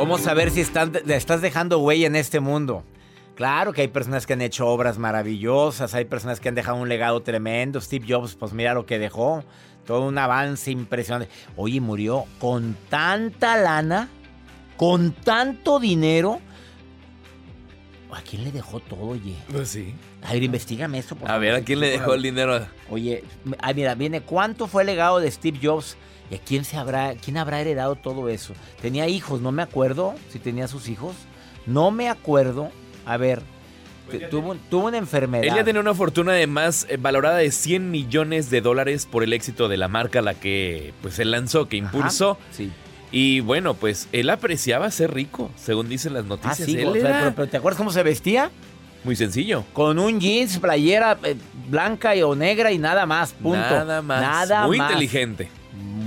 ¿Cómo saber si están, estás dejando huella en este mundo? Claro que hay personas que han hecho obras maravillosas, hay personas que han dejado un legado tremendo. Steve Jobs, pues mira lo que dejó, todo un avance impresionante. Oye, murió con tanta lana, con tanto dinero. ¿A quién le dejó todo, oye? Pues sí. A ver, investigame eso. Por A ver, ¿a quién le dejó el dinero? Oye, ah, mira, viene, ¿cuánto fue el legado de Steve Jobs? ¿Y a quién, se habrá, quién habrá heredado todo eso? Tenía hijos, no me acuerdo si tenía sus hijos. No me acuerdo. A ver, tuvo, tuvo una enfermedad. Él ya tenía una fortuna de más eh, valorada de 100 millones de dólares por el éxito de la marca a la que pues él lanzó, que impulsó. Sí. Y bueno, pues él apreciaba ser rico, según dicen las Ah, noticias. sí, Él o sea, era pero, pero ¿te acuerdas cómo se vestía? muy sencillo. Con un jeans, playera eh, blanca y o negra y nada más, punto. Nada más. Nada muy más. inteligente.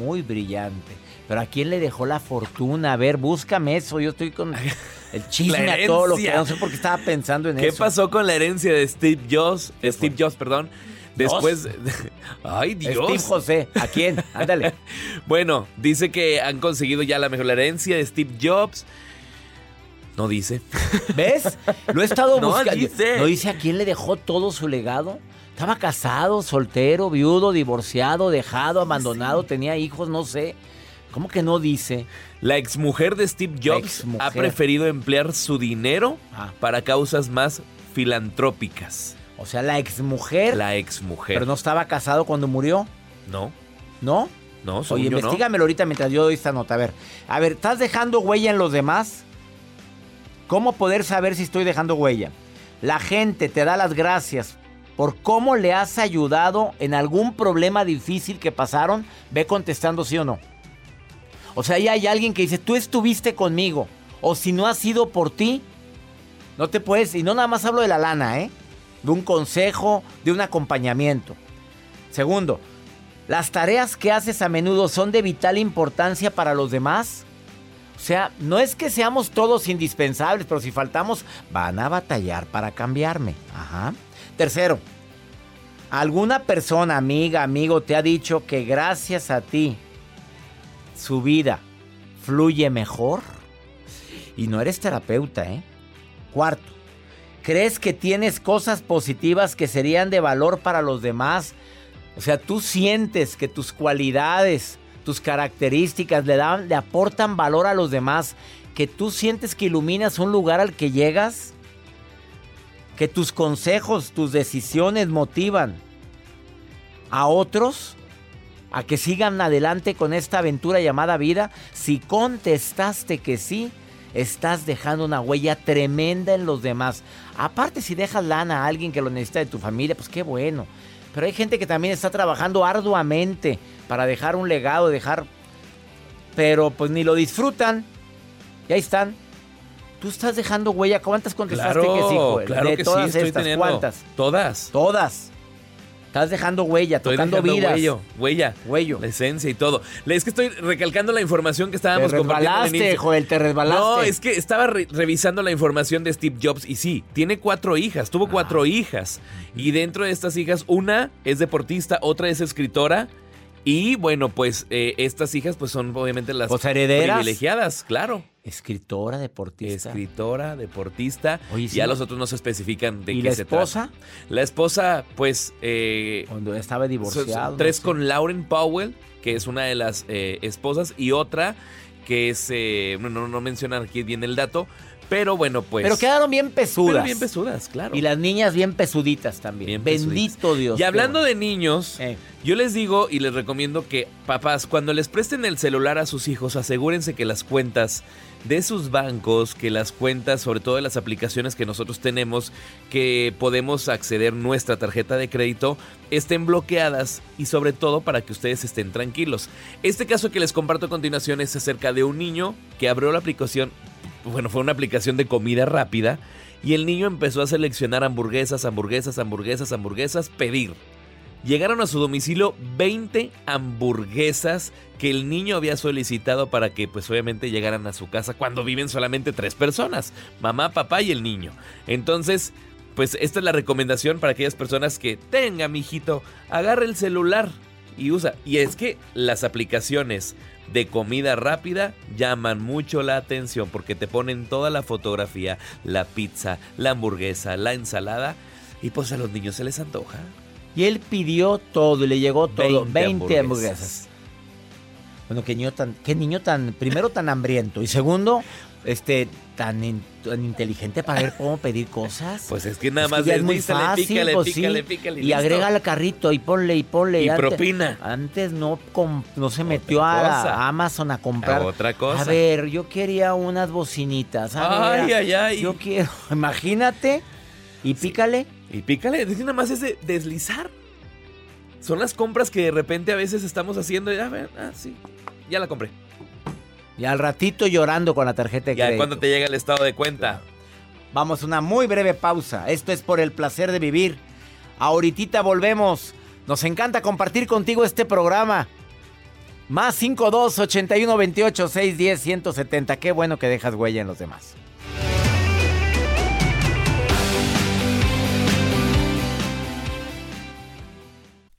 Muy brillante. Pero ¿a quién le dejó la fortuna? A ver, búscame eso. Yo estoy con el chisme a todo lo que no sé por qué estaba pensando en ¿Qué eso. pasó con la herencia de Steve Jobs? ¿Qué Steve? Jobs, perdón. Después. Ay, Dios. Steve José, ¿a quién? Ándale. Bueno, dice que han conseguido ya la mejor herencia de Steve Jobs. No dice. ¿Ves? Lo he estado No buscando. dice. ¿No dice a quién le dejó todo su legado? Estaba casado, soltero, viudo, divorciado, dejado, abandonado, tenía hijos, no sé. ¿Cómo que no dice? La exmujer de Steve Jobs ha preferido emplear su dinero Ah. para causas más filantrópicas. O sea, la exmujer, La exmujer. pero no estaba casado cuando murió, no, ¿no? no, Oye, yo no. ahorita mientras yo doy esta nota. A ver, a ver, ¿estás dejando huella en los demás? ¿Cómo poder saber si estoy dejando huella? La gente te da las gracias por cómo le has ayudado en algún problema difícil que pasaron. Ve contestando sí o no. O sea, ahí hay alguien que dice, tú estuviste conmigo. O si no ha sido por ti, no te puedes... Y no nada más hablo de la lana, ¿eh? De un consejo, de un acompañamiento. Segundo, ¿las tareas que haces a menudo son de vital importancia para los demás? O sea, no es que seamos todos indispensables, pero si faltamos, van a batallar para cambiarme. Ajá. Tercero, ¿alguna persona, amiga, amigo, te ha dicho que gracias a ti su vida fluye mejor? Y no eres terapeuta, ¿eh? Cuarto, ¿crees que tienes cosas positivas que serían de valor para los demás? O sea, tú sientes que tus cualidades, tus características le dan, le aportan valor a los demás, que tú sientes que iluminas un lugar al que llegas, que tus consejos, tus decisiones motivan a otros a que sigan adelante con esta aventura llamada vida. Si contestaste que sí, estás dejando una huella tremenda en los demás. Aparte, si dejas lana a alguien que lo necesita de tu familia, pues qué bueno. Pero hay gente que también está trabajando arduamente para dejar un legado, dejar... Pero pues ni lo disfrutan. Y ahí están. Tú estás dejando huella. ¿Cuántas contestaste Claro, que sí, Joel? claro de que todas sí, estoy estas, teniendo. ¿cuántas? Todas. Todas. Estás dejando huella, Estoy tocando dejando vidas. huello, huella, Huello. la esencia y todo. Es que estoy recalcando la información que Te estábamos compartiendo. en resbalaste, Insta- Joel, te resbalaste. No, es que estaba re- revisando la información de Steve Jobs y sí, tiene cuatro hijas, tuvo cuatro hijas. Y dentro de estas hijas, una es deportista, otra es escritora. Y bueno, pues eh, estas hijas pues son obviamente las Pues, herederas. privilegiadas, claro. Escritora, deportista. Escritora, deportista. Oye, sí. ya los otros no se especifican de ¿Y qué la se esposa? trata. La esposa, pues... eh, Cuando estaba son tres no sé. con Lauren Powell, que es una de las eh, esposas, y otra que es, eh, no, no, no mencionan aquí bien el dato, pero bueno, pues... Pero quedaron bien pesudas. Pero bien pesudas, claro. Y las niñas bien pesuditas también. Bien Bendito pesuditas. Dios. Y hablando de niños, Eh. yo les digo y les recomiendo que, papás, cuando les presten el celular a sus hijos, asegúrense que las cuentas de sus bancos, que las cuentas, sobre todo de las aplicaciones que nosotros tenemos, que podemos acceder nuestra tarjeta de crédito, estén bloqueadas y sobre todo para que ustedes estén tranquilos. Este caso que les comparto a continuación es acerca de un niño que abrió la aplicación, bueno, fue una aplicación de comida rápida y el niño empezó a seleccionar hamburguesas, hamburguesas, hamburguesas, hamburguesas, pedir. Llegaron a su domicilio 20 hamburguesas que el niño había solicitado para que pues obviamente llegaran a su casa cuando viven solamente tres personas, mamá, papá y el niño. Entonces, pues esta es la recomendación para aquellas personas que tenga, mijito, agarre el celular y usa. Y es que las aplicaciones de comida rápida llaman mucho la atención porque te ponen toda la fotografía, la pizza, la hamburguesa, la ensalada y pues a los niños se les antoja. Y él pidió todo y le llegó todo. 20, 20 hamburguesas. Bueno, qué niño tan, qué niño tan, primero tan hambriento y segundo, este, tan, in- tan inteligente para ver cómo pedir cosas. Pues es que nada Es que más ya es muy fácil, pícale, pues sí. pícale, pícale, Y agrega al carrito y ponle y ponle. Y Antes- propina. Antes no, com- no se metió a, Amazon a comprar. A otra cosa. A ver, yo quería unas bocinitas. a ver, Ay, ay, ay. Yo quiero, imagínate. Y pícale. Y pícale, es que nada más es de deslizar. Son las compras que de repente a veces estamos haciendo y a ver, ah, sí, ya la compré. Y al ratito llorando con la tarjeta de Ya crédito. cuando te llega el estado de cuenta. Vamos a una muy breve pausa. Esto es por el placer de vivir. Ahorita volvemos. Nos encanta compartir contigo este programa. Más 52 81 28 610 170. Qué bueno que dejas huella en los demás.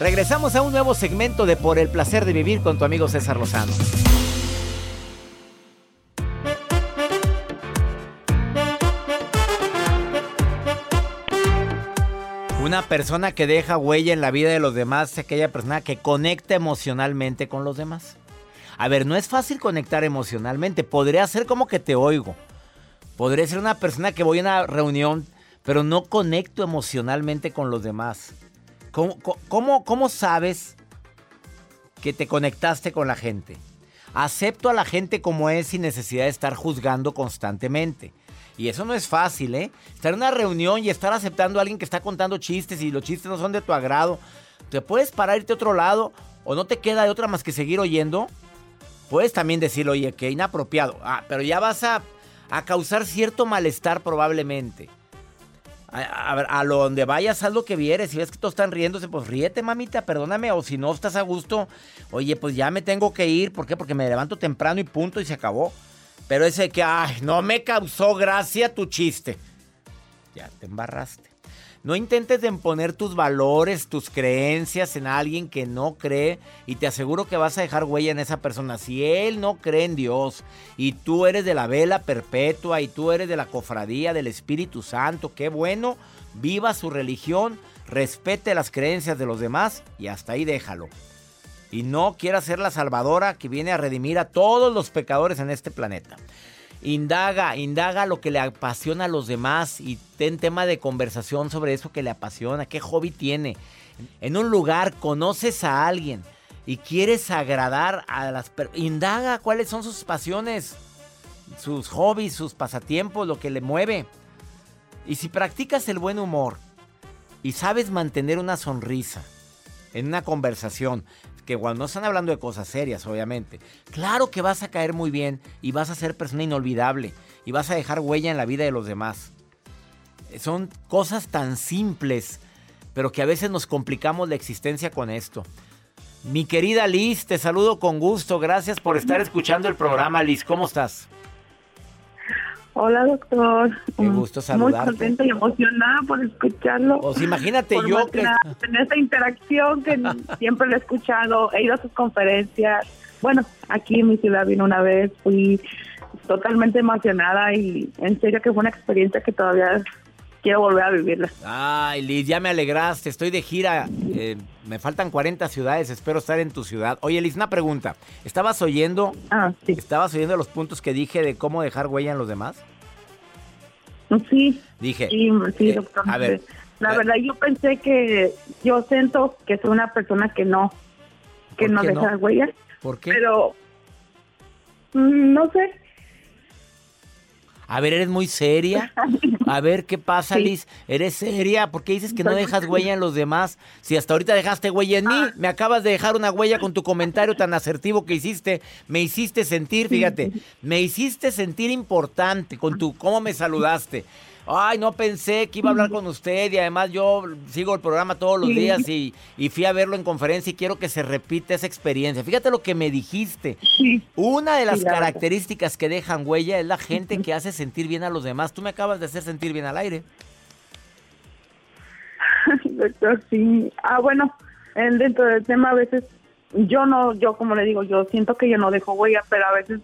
Regresamos a un nuevo segmento de Por el placer de vivir con tu amigo César Lozano. Una persona que deja huella en la vida de los demás es aquella persona que conecta emocionalmente con los demás. A ver, no es fácil conectar emocionalmente. Podría ser como que te oigo. Podría ser una persona que voy a una reunión, pero no conecto emocionalmente con los demás. ¿Cómo, cómo- sabes que te conectaste con la gente? Acepto a la gente como es sin necesidad de estar juzgando constantemente. Y eso no es fácil, ¿eh? Estar en una reunión y estar aceptando a alguien que está contando chistes y los chistes no son de tu agrado. Te puedes parar, irte a otro lado o no te queda de otra más que seguir oyendo. Puedes también decir, oye, qué inapropiado. Ah, pero ya vas a, a causar cierto malestar probablemente. A, a lo donde vayas, haz lo que vieres. Si ves que todos están riéndose, pues ríete, mamita, perdóname. O si no estás a gusto, oye, pues ya me tengo que ir. ¿Por qué? Porque me levanto temprano y punto y se acabó. Pero ese que, ay, no me causó gracia tu chiste. Ya te embarraste. No intentes de imponer tus valores, tus creencias en alguien que no cree y te aseguro que vas a dejar huella en esa persona. Si él no cree en Dios y tú eres de la vela perpetua y tú eres de la cofradía del Espíritu Santo, qué bueno, viva su religión, respete las creencias de los demás y hasta ahí déjalo. Y no quiera ser la salvadora que viene a redimir a todos los pecadores en este planeta. Indaga, indaga lo que le apasiona a los demás y ten tema de conversación sobre eso que le apasiona, qué hobby tiene. En un lugar conoces a alguien y quieres agradar a las personas, indaga cuáles son sus pasiones, sus hobbies, sus pasatiempos, lo que le mueve. Y si practicas el buen humor y sabes mantener una sonrisa en una conversación, que cuando no están hablando de cosas serias, obviamente, claro que vas a caer muy bien y vas a ser persona inolvidable y vas a dejar huella en la vida de los demás. Son cosas tan simples, pero que a veces nos complicamos la existencia con esto. Mi querida Liz, te saludo con gusto. Gracias por estar escuchando el programa, Liz. ¿Cómo estás? Hola, doctor. Qué gusto saludarte. Muy contenta y emocionada por escucharlo. Pues imagínate yo que... En esta interacción que siempre lo he escuchado, he ido a sus conferencias. Bueno, aquí en mi ciudad vino una vez, fui totalmente emocionada y en serio que fue una experiencia que todavía quiero volver a vivirla. Ay, Liz, ya me alegraste. Estoy de gira. Eh, me faltan 40 ciudades. Espero estar en tu ciudad. Oye, Liz, una pregunta. ¿Estabas oyendo? Ah, sí. ¿Estabas oyendo los puntos que dije de cómo dejar huella en los demás? Sí. Dije. Sí, sí eh, doctor. a ver. La verdad, yo pensé que yo siento que soy una persona que no, que ¿Por no deja no? huella. ¿Por qué? Pero mm, no sé. A ver, ¿eres muy seria? A ver, ¿qué pasa, Sí. Liz? ¿Eres seria? ¿Por qué dices que no dejas huella en los demás? Si hasta ahorita dejaste huella en mí, Ah. me acabas de dejar una huella con tu comentario tan asertivo que hiciste. Me hiciste sentir, fíjate, me hiciste sentir importante con tu cómo me saludaste. Ay, no pensé que iba a hablar con usted y además yo sigo el programa todos los Sí. días y, y fui a verlo en conferencia y quiero que se repita esa experiencia. Fíjate lo que me dijiste. Sí. Una de las Sí, características que dejan huella es la gente que hace sentir bien a los demás. Tú me acabas de hacer sentir bien al aire. Doctor, sí. Ah, bueno, en- dentro del tema a veces yo no, yo como le digo, yo siento que yo no dejo huella, pero a veces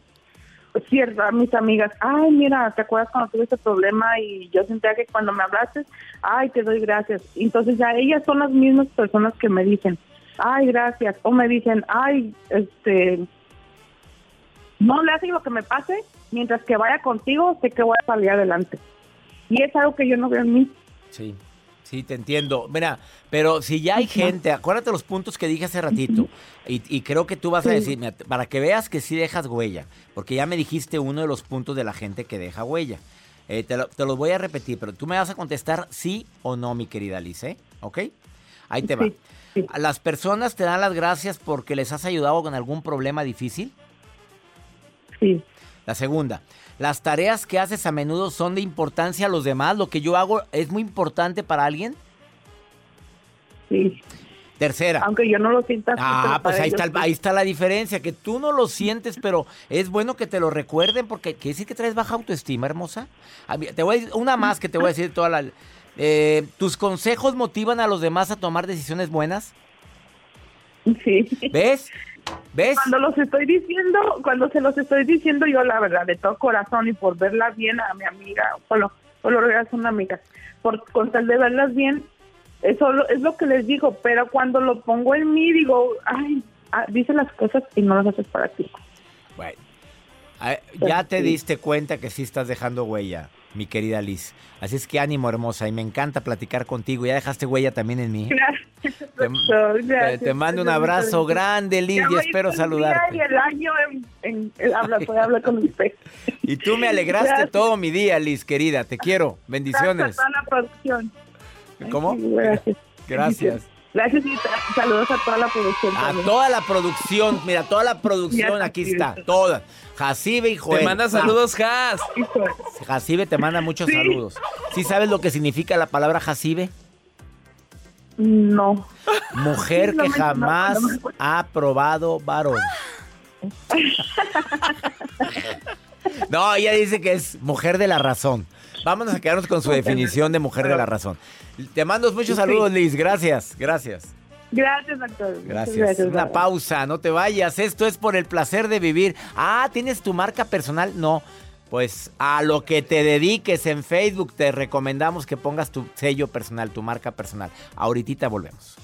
cierto, mis amigas, ay, mira, ¿te acuerdas cuando tuve este problema y yo sentía que cuando me hablaste, ay, te doy gracias? Entonces ya ellas son las mismas personas que me dicen, ay, gracias, o me dicen, ay, este, no le hacen lo que me pase, mientras que vaya contigo, sé que voy a salir adelante. Y es algo que yo no veo en mí. Sí, sí, te entiendo. Mira, pero si ya hay gente, acuérdate los puntos que dije hace ratito. Y, y creo que tú vas a decir, mira, para que veas que sí dejas huella, porque ya me dijiste uno de los puntos de la gente que deja huella. Eh, te, lo, te los voy a repetir, pero tú me vas a contestar sí o no, mi querida Liz, ¿eh? ¿Ok? Ahí te va. Sí, sí. ¿A ¿Las personas te dan las gracias porque les has ayudado con algún problema difícil? Sí. La segunda, ¿las tareas que haces a menudo son de importancia a los demás? ¿Lo que yo hago es muy importante para alguien? Sí, Tercera. aunque yo no lo sienta. Ah, pues ahí está, sí. ahí está la diferencia, que tú no lo sientes, pero es bueno que te lo recuerden porque quiere decir que traes baja autoestima, hermosa. Te voy a decir una más que te voy a decir toda la... eh, ¿Tus consejos motivan a los demás a tomar decisiones buenas? Sí. ¿Ves? ¿Ves? Cuando los estoy diciendo, cuando se los estoy diciendo yo la verdad, de todo corazón y por verla bien a mi amiga, por lo, por lo regular son amigas, por con tal de verlas bien, eso lo- es lo que les digo, pero cuando lo pongo en mí digo, ay, ah, dice las cosas y no las haces para ti. Bueno, ya te diste cuenta que sí estás dejando huella, mi querida Liz. Así es que ánimo, hermosa, y me encanta platicar contigo. Ya dejaste huella también en mí. Gracias, Te, mando un abrazo grande, Liz, Ya y voy espero saludarte. Y el año en, en- en hablar, hablar con usted. Y tú me alegraste Gracias. todo mi día, Liz, querida. Te quiero. Bendiciones. Gracias a toda la producción. ¿Cómo? Gracias. Gracias. Gracias y saludos a toda la producción. A toda la producción, mira, toda la producción, aquí está, toda. Jacibe y Joel. Te manda saludos, Has. Hijo, Ah, Jacibe te manda muchos Sí. saludos. ¿Sí sabes lo que significa la palabra Jacibe? No. Mujer No que me- jamás no ha probado varón. No, ella dice que es mujer de la razón. Vámonos a quedarnos con su definición de mujer de la razón. Te mando muchos saludos, Liz. Gracias, gracias. Gracias, doctor. Muchas Gracias. Una pausa, no te vayas. Esto es por el placer de vivir. Ah, ¿tienes tu marca personal? No. Pues a lo que te dediques en Facebook, te recomendamos que pongas tu sello personal, tu marca personal. Ahorita volvemos.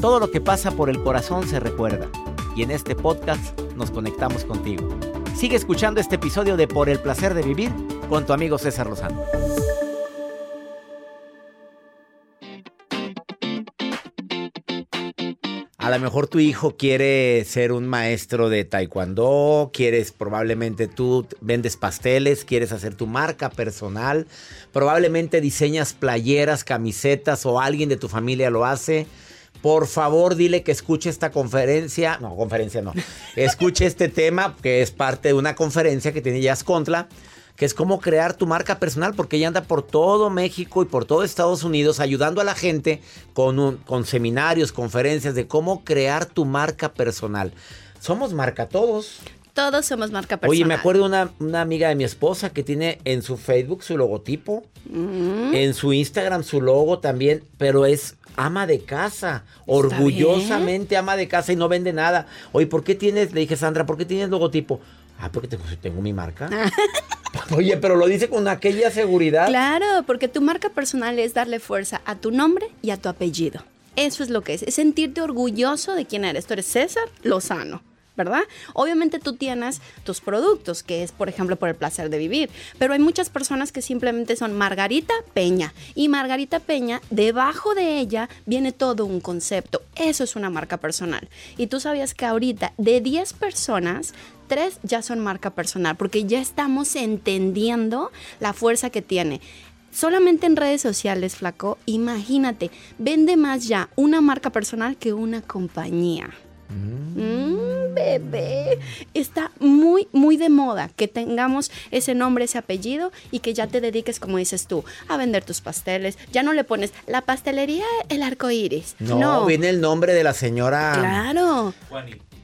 Todo lo que pasa por el corazón se recuerda. Y en este podcast nos conectamos contigo. Sigue escuchando este episodio de Por el placer de vivir con tu amigo César Lozano. A lo mejor tu hijo quiere ser un maestro de taekwondo, quieres probablemente tú vendes pasteles, quieres hacer tu marca personal, probablemente diseñas playeras, camisetas o alguien de tu familia lo hace. Por favor, dile que escuche esta conferencia, no, conferencia no, escuche este tema que es parte de una conferencia que tiene Jazz Contra que es cómo crear tu marca personal, porque ella anda por todo México y por todo Estados Unidos ayudando a la gente con, un- con seminarios, conferencias de cómo crear tu marca personal. Somos marca todos. Todos somos marca personal. Oye, me acuerdo de una, una amiga de mi esposa que tiene en su Facebook su logotipo, Mm. en su Instagram su logo también, pero es ama de casa, orgullosamente ama de casa y no vende nada. Oye, ¿por qué tienes, le dije Sandra, ¿por qué tienes logotipo? Ah, porque tengo, tengo mi marca. Oye, pero lo dice con aquella seguridad. Claro, porque tu marca personal es darle fuerza a tu nombre y a tu apellido. Eso es lo que es, es sentirte orgulloso de quién eres. Tú eres César Lozano. ¿Verdad? Obviamente tú tienes tus productos, que es, por ejemplo, por el placer de vivir, pero hay muchas personas que simplemente son Margarita Peña. Y Margarita Peña, debajo de ella viene todo un concepto. Eso es una marca personal. Y tú sabías que ahorita de 10 personas, tres ya son marca personal, porque ya estamos entendiendo la fuerza que tiene. Solamente en redes sociales, flaco, imagínate, vende más ya una marca personal que una compañía. Mm, bebé, está muy, muy de moda que tengamos ese nombre, ese apellido y que ya te dediques, como dices tú, a vender tus pasteles. Ya no le pones la pastelería El Arco Iris. No, No, viene el nombre de la señora claro.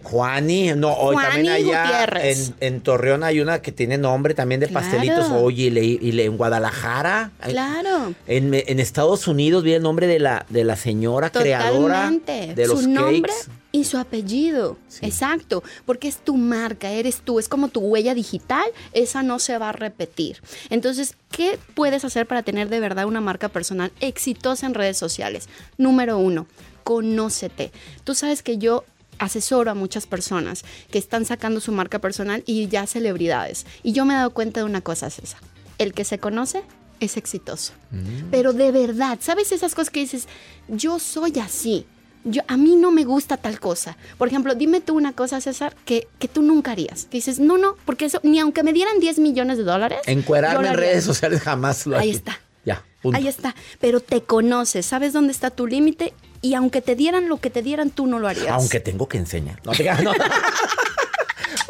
Juani. No, hoy Juani también allá en, en Torreón hay una que tiene nombre también de Claro. pastelitos. Oye, y, le- y le- en Guadalajara. Claro. En, en Estados Unidos viene el nombre de la, de la señora creadora de los su nombre cakes. y su apellido. Sí. Exacto. Porque es tu marca, eres tú. Es como tu huella digital. Esa no se va a repetir. Entonces, ¿qué puedes hacer para tener de verdad una marca personal exitosa en redes sociales? Número uno, conócete. Tú sabes que yo asesoro a muchas personas que están sacando su marca personal y ya celebridades. Y yo me he dado cuenta de una cosa, César. El que se conoce es exitoso. Pero de verdad, ¿sabes esas cosas que dices? Yo soy así. Yo, a mí no me gusta tal cosa. Por ejemplo, dime tú una cosa, César, que, que tú nunca harías. Que dices, no, no, porque eso, ni aunque me dieran 10 millones de dólares. Encuerarme en redes sociales jamás lo Ahí haría. está. Ya, punto. Ahí está. Pero te conoces, sabes dónde está tu límite y aunque te dieran lo que te dieran, tú no lo harías. Aunque tengo que enseñar. No te no.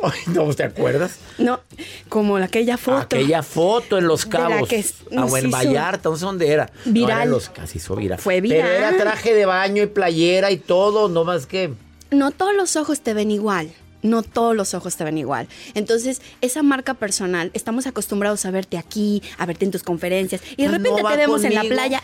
Ay, no, ¿te acuerdas? No, como aquella foto. Aquella foto en Los Cabos. que Ah, o en Vallarta, no sé dónde era. No, viral. era en los casi hizo viral. Fue Pero era viral. traje de baño y playera y todo, no más que. no todos los ojos te ven igual. No todos los ojos te ven igual. Entonces, esa marca personal, estamos acostumbrados a verte aquí, a verte en tus conferencias, y de Pues repente no te vemos en la playa.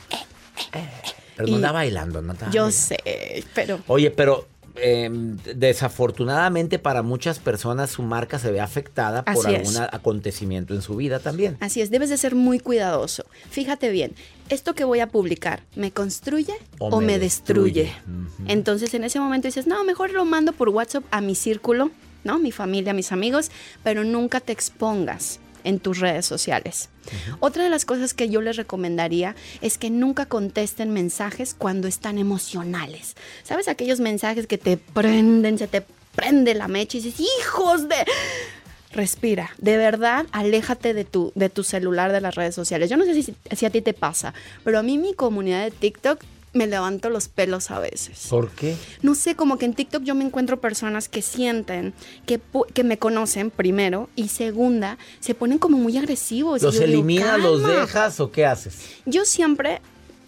eh, Pero Y- no anda bailando, no yo bailando. sé, pero Oye, pero eh, desafortunadamente para muchas personas su marca se ve afectada por algún es. acontecimiento en su vida también. así es, debes de ser muy cuidadoso. Fíjate bien, esto que voy a publicar, ¿me construye O o, me destruye? Entonces, en ese momento dices, no, mejor lo mando por WhatsApp a mi círculo, ¿no? Mi familia, mis amigos, pero nunca te expongas en tus redes sociales. Otra de las cosas que yo les recomendaría es que nunca contesten mensajes cuando están emocionales. ¿Sabes aquellos mensajes que te prenden, se te prende la mecha y dices, hijos de... Respira, de verdad, aléjate de tu, de tu celular, de las redes sociales. Yo no sé si, si a ti te pasa, pero a mí mi comunidad de TikTok me levanto los pelos a veces. ¿Por qué? No sé, como que en TikTok yo me encuentro personas que sienten que, que me conocen primero y segunda, se ponen como muy agresivos. ¿Los eliminas, los dejas o qué haces? Yo siempre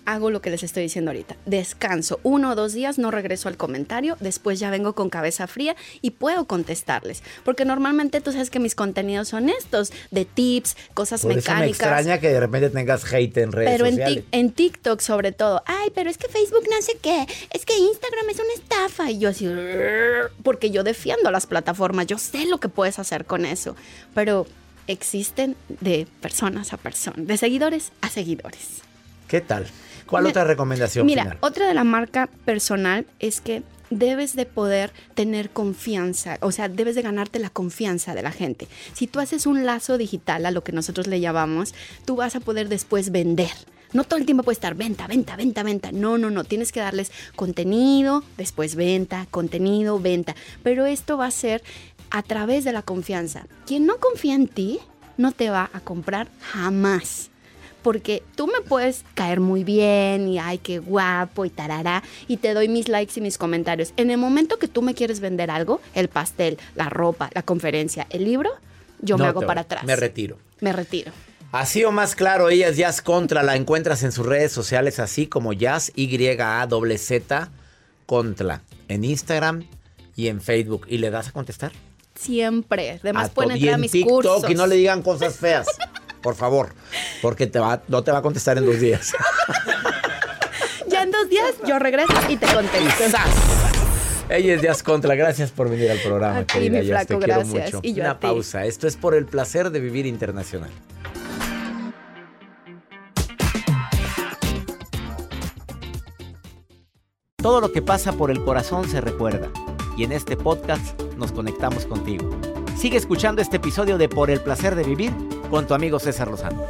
hago lo que les estoy diciendo ahorita. Descanso uno o dos días, no regreso al comentario, después ya vengo con cabeza fría y puedo contestarles. Porque normalmente tú sabes que mis contenidos son estos, de tips, cosas Por eso me mecánicas. extraña que de repente tengas hate en redes Pero en, sociales. Tik- en TikTok sobre todo, ay, pero es que Facebook no sé qué, es que Instagram es una estafa. Y yo así, porque yo defiendo las plataformas, yo sé lo que puedes hacer con eso, pero existen de personas a personas, de seguidores a seguidores. ¿Qué tal? ¿Cuál otra recomendación Mira, final? otra de la marca personal es que debes de poder tener confianza, o sea, debes de ganarte la confianza de la gente. Si tú haces un lazo digital, a lo que nosotros le llamamos, tú vas a poder después vender. No todo el tiempo puede estar venta, venta, venta, venta. No, no, no. Tienes que darles contenido, después venta, contenido, venta. Pero esto va a ser a través de la confianza. Quien no confía en ti, no te va a comprar jamás porque tú me puedes caer muy bien y ay, qué guapo y tarará, y te doy mis likes y mis comentarios. En el momento que tú me quieres vender algo, el pastel, la ropa, la conferencia, el libro, yo me hago para atrás. Me retiro. Me retiro. Así o más claro, ella es Jazz Contra, la encuentras en sus redes sociales así como Jazz Y-A-Z Contra, en Instagram y en Facebook. ¿Y le das a contestar? Siempre. Además pueden entrar a mis TikTok cursos. y no le digan cosas feas, por favor, porque te va, no te va a contestar en dos días. Ya en dos días yo regreso y te contesto. Ella es Jazz Contra, gracias por venir al programa, A ti, querida mi Jazz, te flaco, quiero gracias. mucho. Y yo Una a ti. pausa, esto es por el placer de vivir internacional. Todo lo que pasa por el corazón se recuerda y en este podcast nos conectamos contigo. Sigue escuchando este episodio de Por el placer de vivir con tu amigo César Lozano.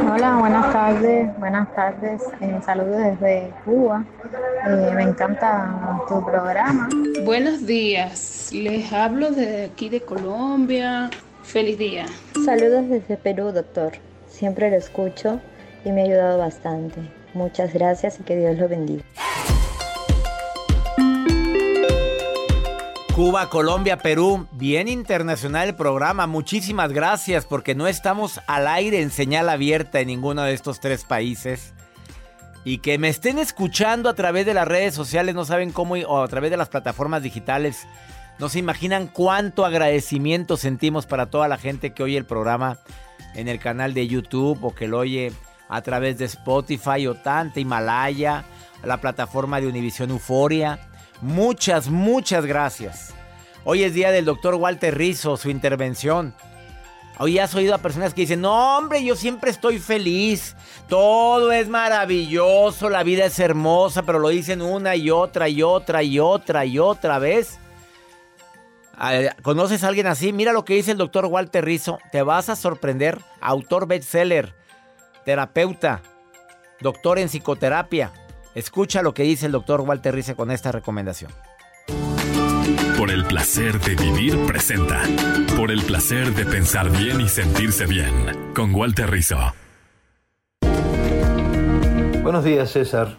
Hola, buenas tardes, buenas tardes. Eh, saludos desde Cuba. Eh, me encanta tu programa. Buenos días, les hablo desde aquí de Colombia. Feliz día. Saludos desde Perú, doctor. Siempre lo escucho y me ha ayudado bastante. Muchas gracias y que Dios lo bendiga. Cuba, Colombia, Perú, bien internacional el programa. Muchísimas gracias porque no estamos al aire en señal abierta en ninguno de estos tres países. Y que me estén escuchando a través de las redes sociales, no saben cómo, o a través de las plataformas digitales. No se imaginan cuánto agradecimiento sentimos para toda la gente que oye el programa en el canal de YouTube o que lo oye a través de Spotify o tanta Himalaya, la plataforma de Univisión Euforia. Muchas, muchas gracias. Hoy es día del doctor Walter Rizzo, su intervención. Hoy has oído a personas que dicen, no hombre, yo siempre estoy feliz, todo es maravilloso, la vida es hermosa, pero lo dicen una y otra y otra y otra y otra vez. ¿Conoces a alguien así? Mira lo que dice el doctor Walter Rizzo, te vas a sorprender, autor bestseller, terapeuta, doctor en psicoterapia. Escucha lo que dice el doctor Walter Rizzo con esta recomendación. Por el placer de vivir presenta. Por el placer de pensar bien y sentirse bien. Con Walter Rizzo. Buenos días, César.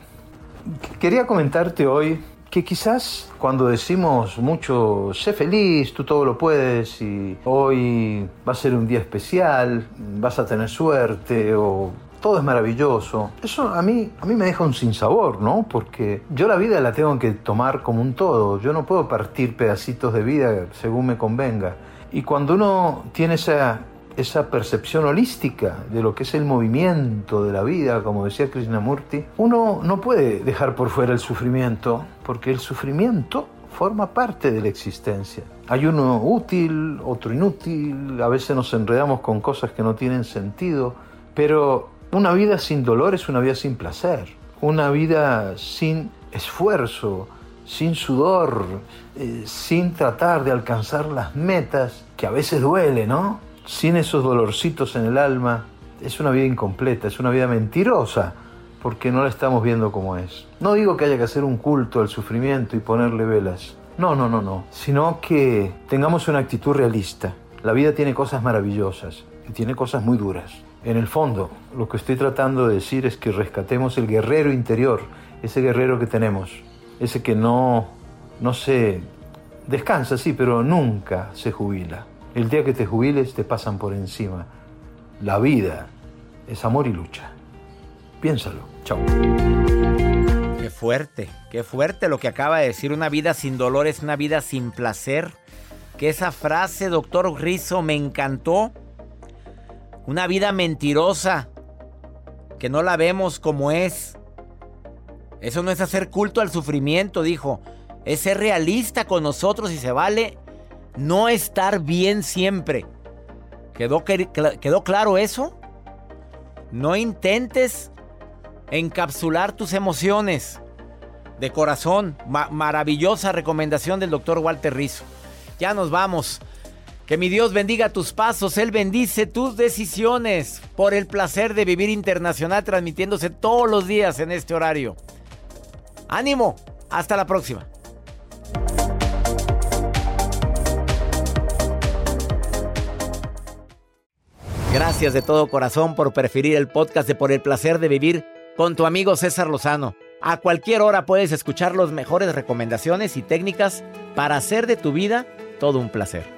Quería comentarte hoy que quizás cuando decimos mucho, sé feliz, tú todo lo puedes y hoy va a ser un día especial, vas a tener suerte o todo es maravilloso, eso a mí, a mí me deja un sinsabor, ¿no? Porque yo la vida la tengo que tomar como un todo, yo no puedo partir pedacitos de vida según me convenga. Y cuando uno tiene esa esa percepción holística de lo que es el movimiento de la vida, como decía Krishnamurti, uno no puede dejar por fuera el sufrimiento, porque el sufrimiento forma parte de la existencia. Hay uno útil, otro inútil, a veces nos enredamos con cosas que no tienen sentido, pero una vida sin dolor es una vida sin placer, una vida sin esfuerzo, sin sudor, eh, sin tratar de alcanzar las metas, que a veces duele, ¿no? sin esos dolorcitos en el alma, es una vida incompleta, es una vida mentirosa, porque no la estamos viendo como es. No digo que haya que hacer un culto al sufrimiento y ponerle velas, no, no, no, no, sino que tengamos una actitud realista. La vida tiene cosas maravillosas y tiene cosas muy duras. En el fondo, lo que estoy tratando de decir es que rescatemos el guerrero interior, ese guerrero que tenemos, ese que no, no se descansa, sí, pero nunca se jubila. El día que te jubiles te pasan por encima. La vida es amor y lucha. Piénsalo. Chao. Qué fuerte, qué fuerte lo que acaba de decir. Una vida sin dolor es una vida sin placer. Que esa frase, doctor Rizzo, me encantó. Una vida mentirosa. Que no la vemos como es. Eso no es hacer culto al sufrimiento, dijo. Es ser realista con nosotros y se vale no estar bien siempre. ¿Quedó, ¿Quedó claro eso? No intentes encapsular tus emociones de corazón. Ma maravillosa recomendación del doctor Walter Rizzo. Ya nos vamos. Que mi Dios bendiga tus pasos, Él bendice tus decisiones por el placer de vivir internacional transmitiéndose todos los días en este horario. Ánimo, hasta la próxima. Gracias de todo corazón por preferir el podcast de Por el placer de vivir con tu amigo César Lozano. A cualquier hora puedes escuchar las mejores recomendaciones y técnicas para hacer de tu vida todo un placer.